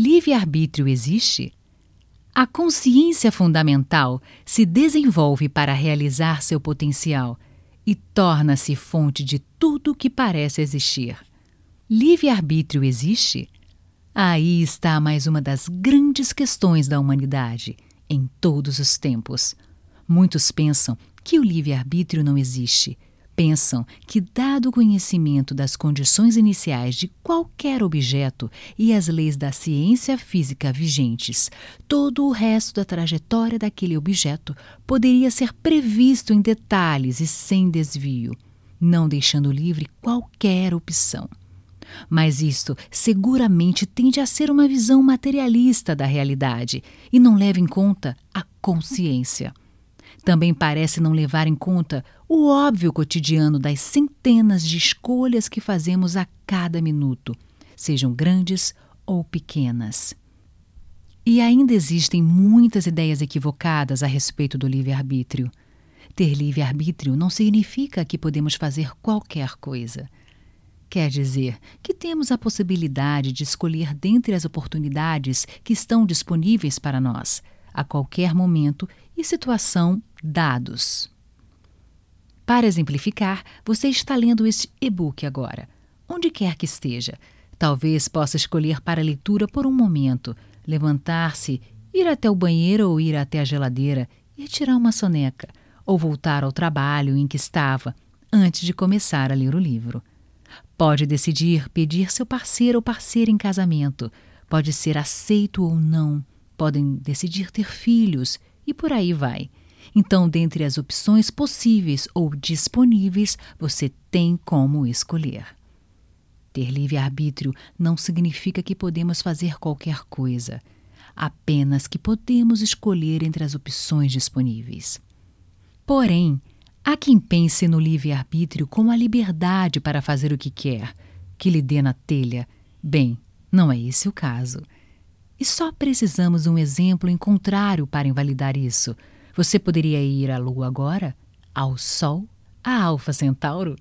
livre-arbítrio existe? A consciência fundamental se desenvolve para realizar seu potencial e torna-se fonte de tudo que parece existir. Livre-arbítrio existe? Aí está mais uma das grandes questões da humanidade, em todos os tempos. Muitos pensam que o livre-arbítrio não existe pensam que, dado o conhecimento das condições iniciais de qualquer objeto e as leis da ciência física vigentes, todo o resto da trajetória daquele objeto poderia ser previsto em detalhes e sem desvio, não deixando livre qualquer opção. Mas isto seguramente tende a ser uma visão materialista da realidade e não leva em conta a consciência. Também parece não levar em conta o óbvio cotidiano das centenas de escolhas que fazemos a cada minuto, sejam grandes ou pequenas. E ainda existem muitas ideias equivocadas a respeito do livre-arbítrio. Ter livre-arbítrio não significa que podemos fazer qualquer coisa. Quer dizer que temos a possibilidade de escolher dentre as oportunidades que estão disponíveis para nós, a qualquer momento e situação dados. Para exemplificar, você está lendo este e-book agora. Onde quer que esteja, talvez possa escolher para leitura por um momento, levantar-se, ir até o banheiro ou ir até a geladeira e tirar uma soneca, ou voltar ao trabalho em que estava antes de começar a ler o livro. Pode decidir pedir seu parceiro ou parceira em casamento, pode ser aceito ou não, podem decidir ter filhos e por aí vai. Então, dentre as opções possíveis ou disponíveis, você tem como escolher. Ter livre-arbítrio não significa que podemos fazer qualquer coisa, apenas que podemos escolher entre as opções disponíveis. Porém, há quem pense no livre-arbítrio como a liberdade para fazer o que quer, que lhe dê na telha. Bem, não é esse o caso. E só precisamos um exemplo em contrário para invalidar isso. Você poderia ir à Lua agora? Ao Sol? A Alfa Centauro?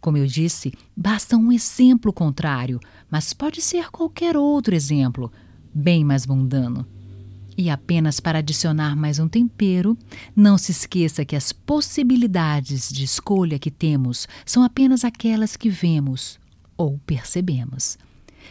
Como eu disse, basta um exemplo contrário, mas pode ser qualquer outro exemplo, bem mais mundano. E apenas para adicionar mais um tempero, não se esqueça que as possibilidades de escolha que temos são apenas aquelas que vemos ou percebemos.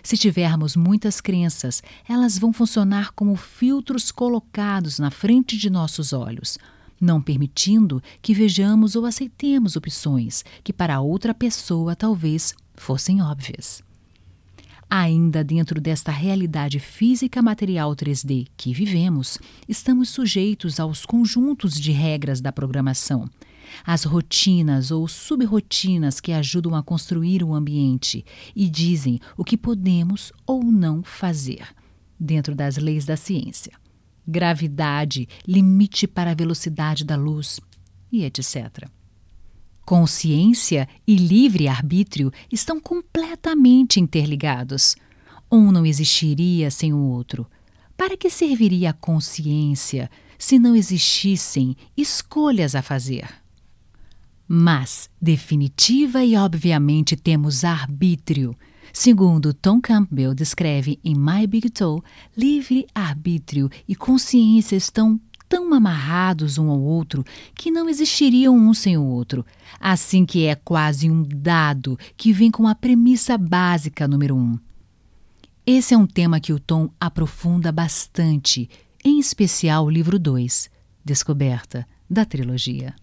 Se tivermos muitas crenças, elas vão funcionar como filtros colocados na frente de nossos olhos, não permitindo que vejamos ou aceitemos opções que para outra pessoa talvez fossem óbvias. Ainda dentro desta realidade física material 3D que vivemos, estamos sujeitos aos conjuntos de regras da programação as rotinas ou subrotinas que ajudam a construir o ambiente e dizem o que podemos ou não fazer, dentro das leis da ciência. Gravidade, limite para a velocidade da luz e etc. Consciência e livre-arbítrio estão completamente interligados. Um não existiria sem o outro. Para que serviria a consciência se não existissem escolhas a fazer? Mas, definitiva e obviamente, temos arbítrio. Segundo Tom Campbell descreve em My Big Toe, livre-arbítrio e consciência estão tão amarrados um ao outro que não existiriam um sem o outro. Assim que é quase um dado que vem com a premissa básica número um. Esse é um tema que o Tom aprofunda bastante, em especial o livro 2, Descoberta, da trilogia.